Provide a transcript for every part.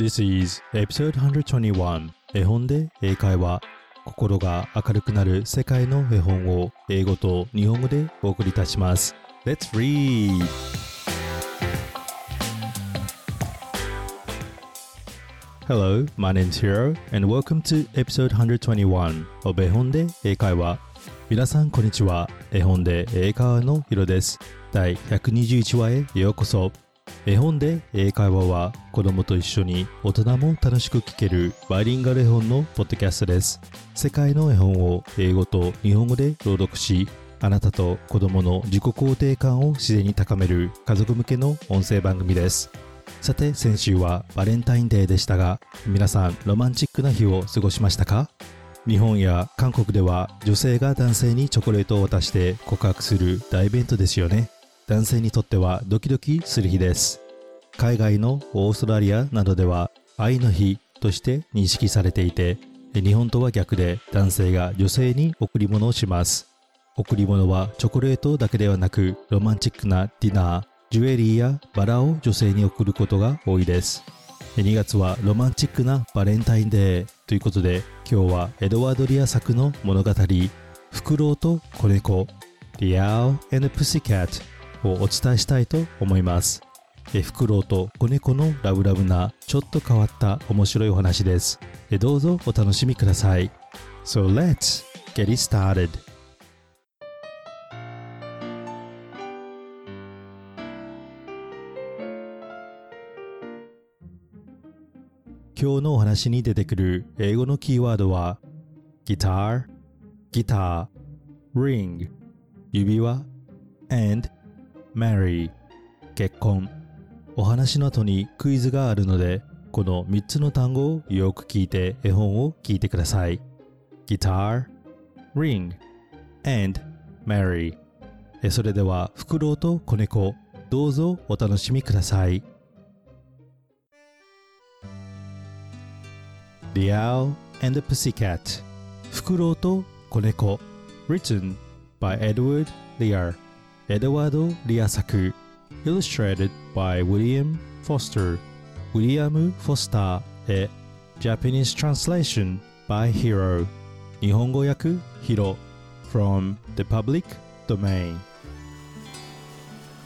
This is episode 121絵本で英会話心が明るくなる世界の絵本を英語と日本語でお送りいたします。Let's read! Hello, my name is Hiro and welcome to episode 121 of 絵本で英会話。皆さんこんにちは。絵本で英会話のヒロです。第121話へようこそ。絵本で英会話は子供と一緒に大人も楽しく聞けるバイリンガル絵本のポッドキャストです。世界の絵本を英語と日本語で朗読しあなたと子供の自己肯定感を自然に高める家族向けの音声番組です。さて先週はバレンタインデーでしたが皆さんロマンチックな日を過ごしましたか？日本や韓国では女性が男性にチョコレートを渡して告白する大イベントですよね。男性にとってはドキドキする日です。海外のオーストラリアなどでは愛の日として認識されていて日本とは逆で男性が女性に贈り物をします。贈り物はチョコレートだけではなくロマンチックなディナージュエリーやバラを女性に贈ることが多いです。2月はロマンチックなバレンタインデーということで今日はエドワード・リア作の物語フクロウと子猫 The Owl and the Pussycat をお伝えしたいと思います。フクロウと子猫のラブラブなちょっと変わった面白いお話です。どうぞお楽しみください。So let's get it started. 今日のお話に出てくる英語のキーワードはギター、ギター、ring、指輪 and Mary 結婚。お話の後にクイズがあるのでこの3つの単語をよく聞いて絵本を聞いてください。Guitar, Ring, and Marry それではフクロウと子猫どうぞお楽しみください。The Owl and the Pussycat フクロウと子猫。Written by Edward Lear エドワード・リア作 Illustrated by William Foster ウィリアム・フォスターへ Japanese Translation by Hero 日本語訳ヒロ From the Public Domain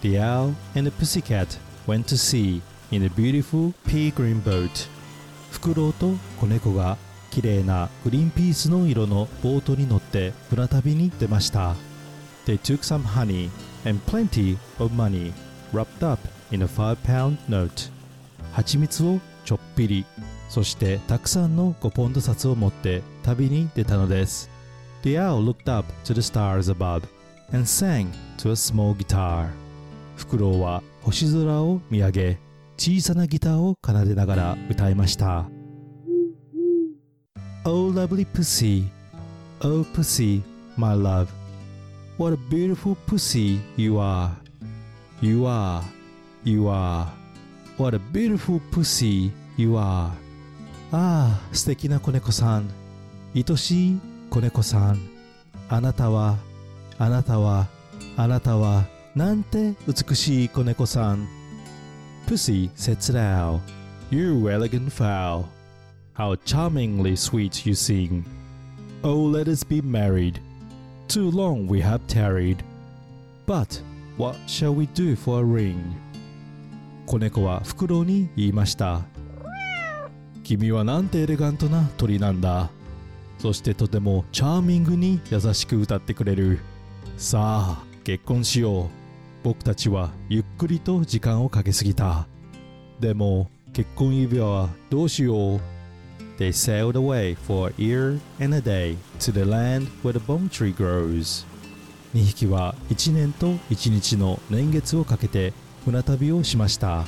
The owl and the pussycat went to sea in a beautiful pea green boat フクロウと子猫が綺麗なグリーンピースの色のボートに乗って船旅に出ました They took some honey and plenty of money wrapped up in a 5 pound note 蜂蜜をちょっぴりそしてたくさんの5ポンド札を持って旅に出たのです The owl looked up to the stars above and sang to a small guitar フクロウは星空を見上げ小さなギターを奏でながら歌いました Oh lovely pussy Oh pussy my love What a beautiful pussy you are You are You are What a beautiful pussy you are ああ素敵な子猫さん愛しい子猫さんあなたはあなたはあなたはなんて美しい子猫さん Pussy said to the owl, You elegant fowl, how charmingly sweet you sing. Oh, let us be married. Too long we have tarried. But what shall we do for a ring? 子猫はフクロウに言いました。君はなんてエレガントな鳥なんだ。そしてとてもチャーミングに優しく歌ってくれる。さあ、結婚しよう。僕たちはゆっくりと時間をかけすぎた。でも結婚指輪はどうしよう They sailed away for a year and a day to the land where the bomb tree grows. 2匹は1年と1日の年月をかけて船旅をしました。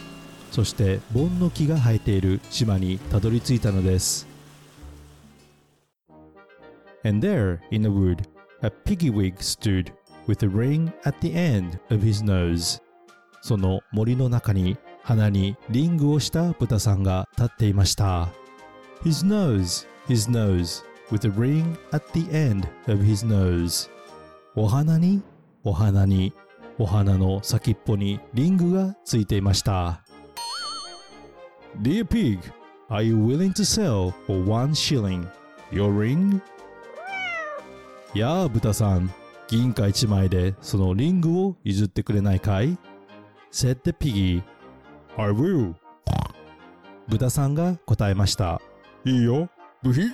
そして盆の木が生えている島にたどり着いたのです。And there, in the wood, a piggy-wig stood with a ring at the end of his nose. その森の中に鼻にリングをした豚さんが立っていました。His nose, his nose, with a ring at the end of his nose. お花に、お花に、お花の先っぽにリングがついていました。Dear pig, Are you willing to sell for one shilling your ring? やあ、豚さん。銀貨一枚でそのリングを譲ってくれないかい ?said the piggy. I will. 豚さんが答えました。いいよ、ブヒ。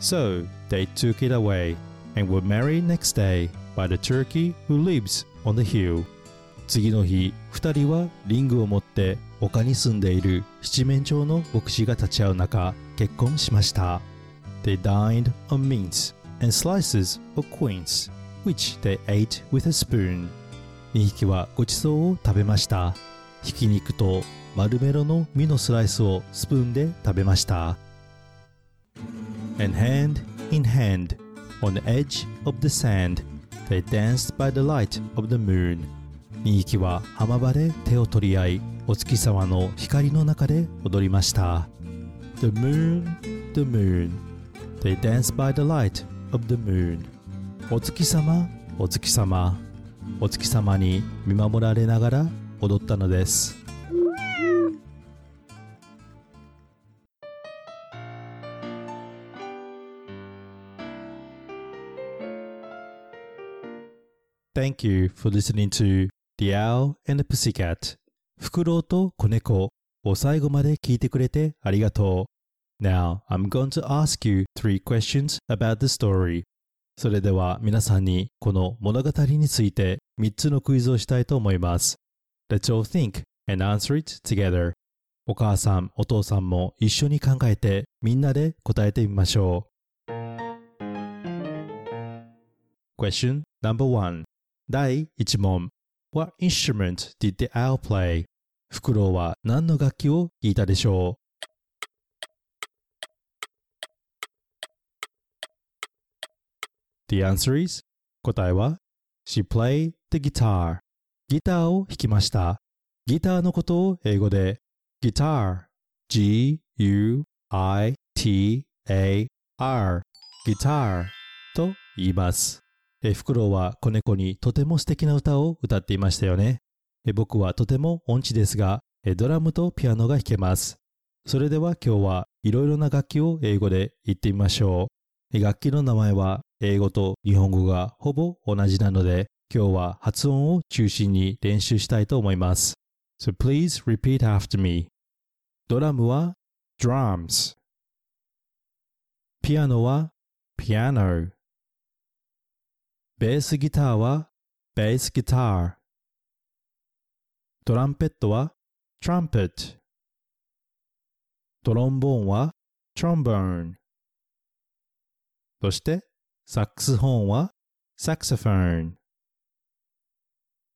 So they took it away and were married next day by the turkey who lives on the hill. 次の日、二人はリングを持って丘に住んでいる七面鳥の牧師が立ち会う中、結婚しました。They dined on mince and slices of quince, which they ate with a spoon. 2匹はごちそうを食べました。ひき肉と丸メロの実のスライスをスプーンで食べました。And hand in hand, on the edge of the sand, they danced by the light of the moon. 2匹は浜場で手を取り合い、お月様の光の中で踊りました。The moon, the moon, they danced by the light of the moon. お月様、お月様、お月様に見守られながら踊ったのです。Thank you for listening to The Owl and the Pussycat フクロウと子猫を最後まで聞いてくれてありがとう。Now, I'm going to ask you three questions about the story. それでは皆さんにこの物語について3つのクイズをしたいと思います。Let's all think and answer it together. お母さん、お父さんも一緒に考えてみんなで答えてみましょう。Question number one 第1問 What instrument did the owl play? フクロウは何の楽器を弾いたでしょう The answer is 答えは She played the guitar ギターを弾きましたギターのことを英語で Guitar G-U-I-T-A-R Guitar と言いますえフクロウは子猫にとても素敵な歌を歌っていましたよね。え僕はとても音痴ですが、えドラムとピアノが弾けます。それでは今日はいろいろな楽器を英語で言ってみましょう。え楽器の名前は英語と日本語がほぼ同じなので、今日は発音を中心に練習したいと思います。So please repeat after me. ドラムは drums。ピアノは piano。ベースギターはベースギター。トランペットはトランペット。トロンボーンはトロンボーン。そしてサックスホーンはサクソフォーン。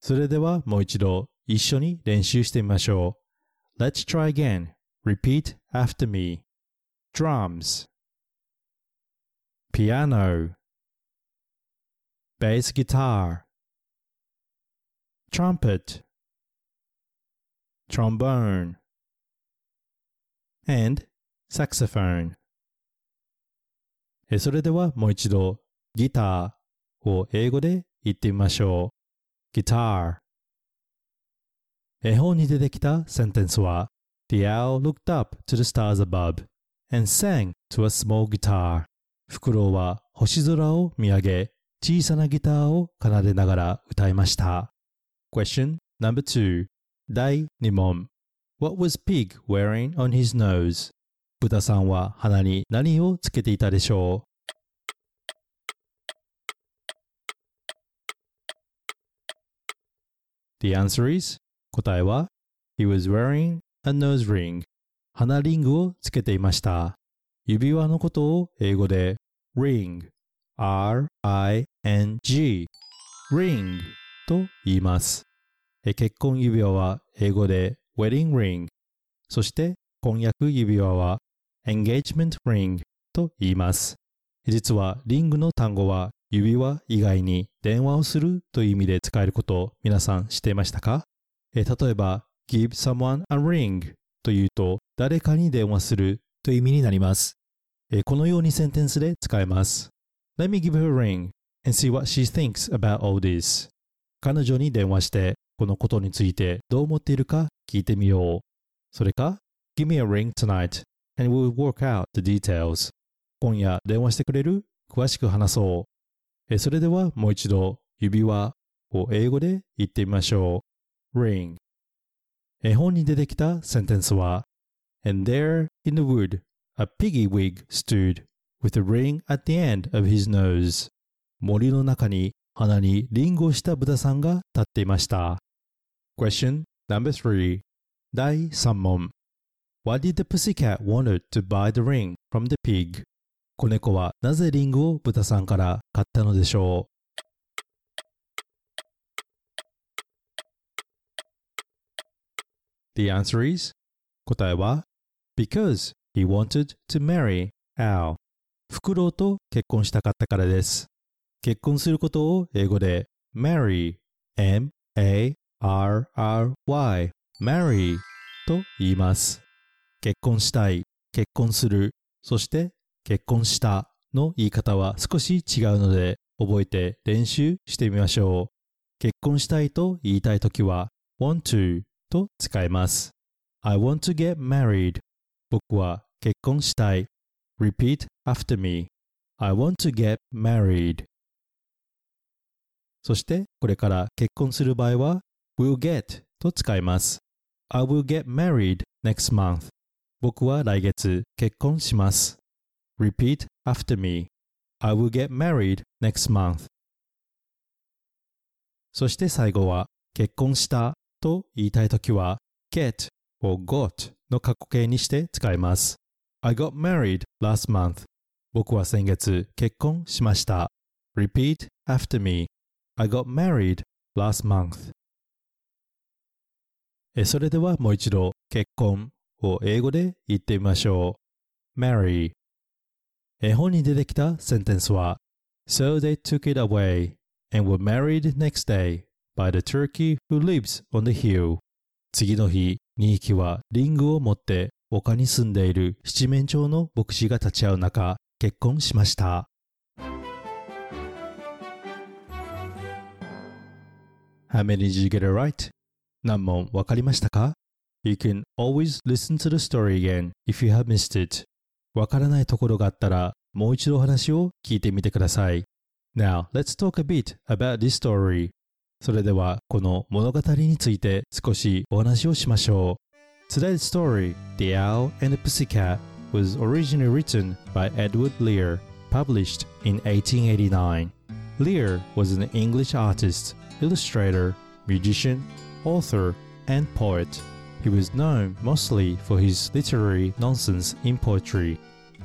それではもう一度一緒に練習してみましょう。Let's try again. Repeat after me. Drums. Piano. Bass guitar, trumpet, trombone, and saxophone. それではもう一度ギターを英語で言ってみましょう。guitar 絵本に出てきたセンテンスは The owl looked up to the stars above and sang to a small guitar フクロウは星空を見上げ小さなギターを奏でながら歌いました。Question number two 第2問 What was pig wearing on his nose? 豚さんは鼻に何をつけていたでしょう The answer is 答えは He was wearing a nose ring 鼻リングをつけていました。指輪のことを英語で ring R-I-N-G ring と言います。結婚指輪は英語で wedding ring そして婚約指輪は engagement ring と言います。実はリングの単語は指輪以外に電話をするという意味で使えることを皆さん知っていましたか？例えば give someone a ring というと誰かに電話するという意味になります。このようにセンテンスで使えます。Let me give her a ring and see what she thinks about all this. 彼女に電話してこのことについてどう思っているか聞いてみよう。それか Give me a ring tonight and we'll work out the details 今夜電話してくれる詳しく話そうえそれではもう一度指輪を英語で言ってみましょう ring 絵本に出てきたセンテンスは And there in the wood a piggy wig stood with a ring at the end of his nose 森の中に鼻にリンゴをした豚さんが立っていました Question number three 第3問 Why did the pussycat wanted to buy the ring from the pig? 子猫はなぜリンゴを豚さんから買ったのでしょう The answer is 答えは Because he wanted to marry Al フクロウと結婚したかったからです。結婚することを英語で marry M-A-R-R-Y marry と言います。結婚したい結婚するそして結婚したの言い方は少し違うので覚えて練習してみましょう。結婚したいと言いたいときは want to と使います。I want to get married. 僕は結婚したい。Repeat. After me I want to get married そしてこれから結婚する場合は will get と使います I will get married next month 僕は来月結婚します Repeat after me I will get married next month そして最後は結婚したと言いたいときは get を got の過去形にして使います I got married last month 僕は先月結婚しました Repeat after me I got married last month えそれではもう一度結婚を英語で言ってみましょう marry 絵本に出てきたセンテンスは So they took it away and were married next day by the turkey who lives on the hill 次の日2匹はリングを持って丘に住んでいる七面鳥の牧師が立ち会う中結婚しました How many did you get it right? 何問わかりましたか You can always listen to the story again if you have missed it. わからないところがあったらもう一度お話を聞いてみてください。Now, let's talk a bit about this story. それではこの物語について少しお話をしましょう。Today's story, The Owl and the Pussycat, was originally written by Edward Lear, published in 1889. Lear was an English artist, illustrator, musician, author, and poet. He was known mostly for his literary nonsense in poetry.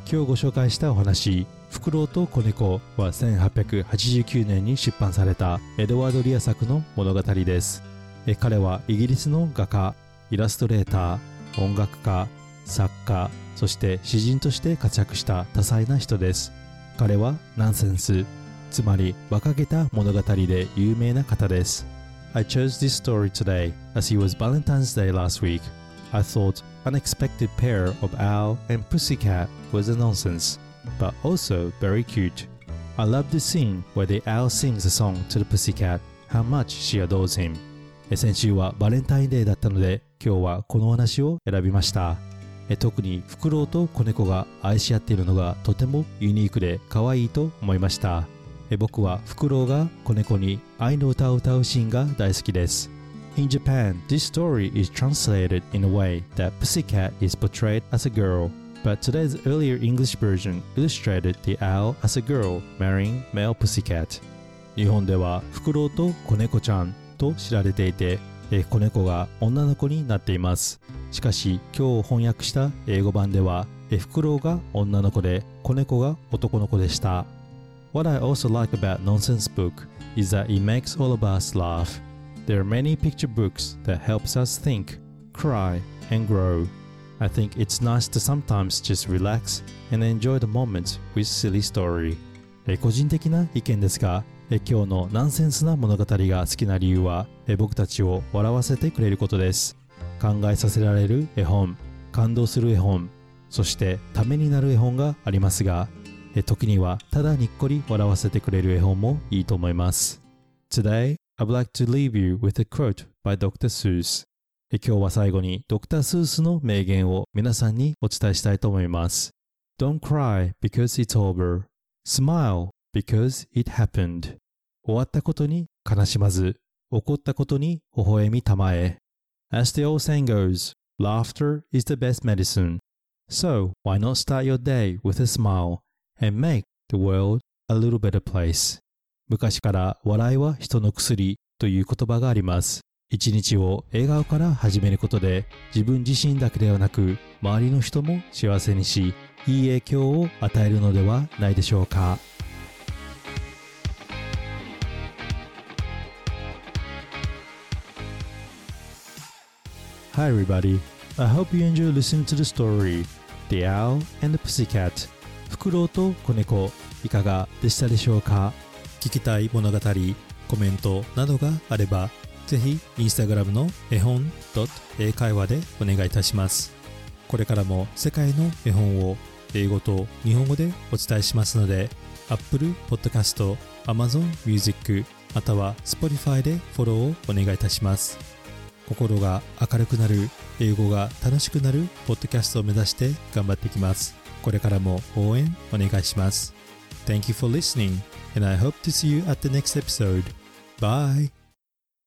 今日ご紹介したお話、フクロウと子猫は1889年に出版されたエドワード・リア作の物語です。彼はイギリスの画家、イラストレーター、音楽家、作家、そして詩人として活躍した多彩な人です。彼はナンセンス、つまり馬鹿げた物語で有名な方です。I chose this story today as it was Valentine's Day last week. I thought unexpected pair of owl and pussycat was a nonsense, but also very cute. I love the scene where the owl sings a song to the pussycat, how much she adores him. え先週はバレンタインデーだったので今日はこのお話を選びました特にフクロウと子猫が愛し合っているのがとてもユニークで可愛いと思いましたえ僕はフクロウが子猫に愛の歌を歌うシーンが大好きです In Japan, this story is translated in a way that Pussycat is portrayed as a girl, but today's earlier English version illustrated the owl as a girl marrying male pussycat. 日本ではフクロウと子猫ちゃんと知られていて、え子猫が女の子になっています。しかし今日翻訳した英語版では、えフクロウが女の子で子猫が男の子でした。What I also like about Nonsense Book is that it makes all of us laugh. There are many picture books that helps us think, cry, and grow. I think it's nice to sometimes just relax and enjoy the moment with silly story. 個人的な意見ですが、今日のナンセンスな物語が好きな理由は僕たちを笑わせてくれることです。考えさせられる絵本、感動する絵本、そしてためになる絵本がありますが、え時にはただにっこり笑わせてくれる絵本もいいと思います。Today, I'd like to leave you with a quote by Dr. Seuss. 今日は最後にドクター・スースの名言を皆さんにお伝えしたいと思います。Don't cry because it's over. Smile because it happened. 終わったことに悲しまず、起こったことに微笑みたまえ。As the old saying goes, laughter is the best medicine. So why not start your day with a smile and make the world a little better place? 昔から笑いは人の薬という言葉があります。一日を笑顔から始めることで自分自身だけではなく周りの人も幸せにしいい影響を与えるのではないでしょうか。Hi everybody, I hope you enjoy listening to the story The Owl and the Pussycat. フクロウと子猫いかがでしたでしょうか？聞きたい物語、コメントなどがあればぜひインスタグラムの絵本英会話でお願いいたします。これからも世界の絵本を英語と日本語でお伝えしますので Apple Podcast、Amazon Music または Spotify でフォローをお願いいたします。心が明るくなる英語が楽しくなるポッドキャストを目指して頑張っていきますこれからも応援お願いします Thank you for listening and I hope to see you at the next episode. Bye!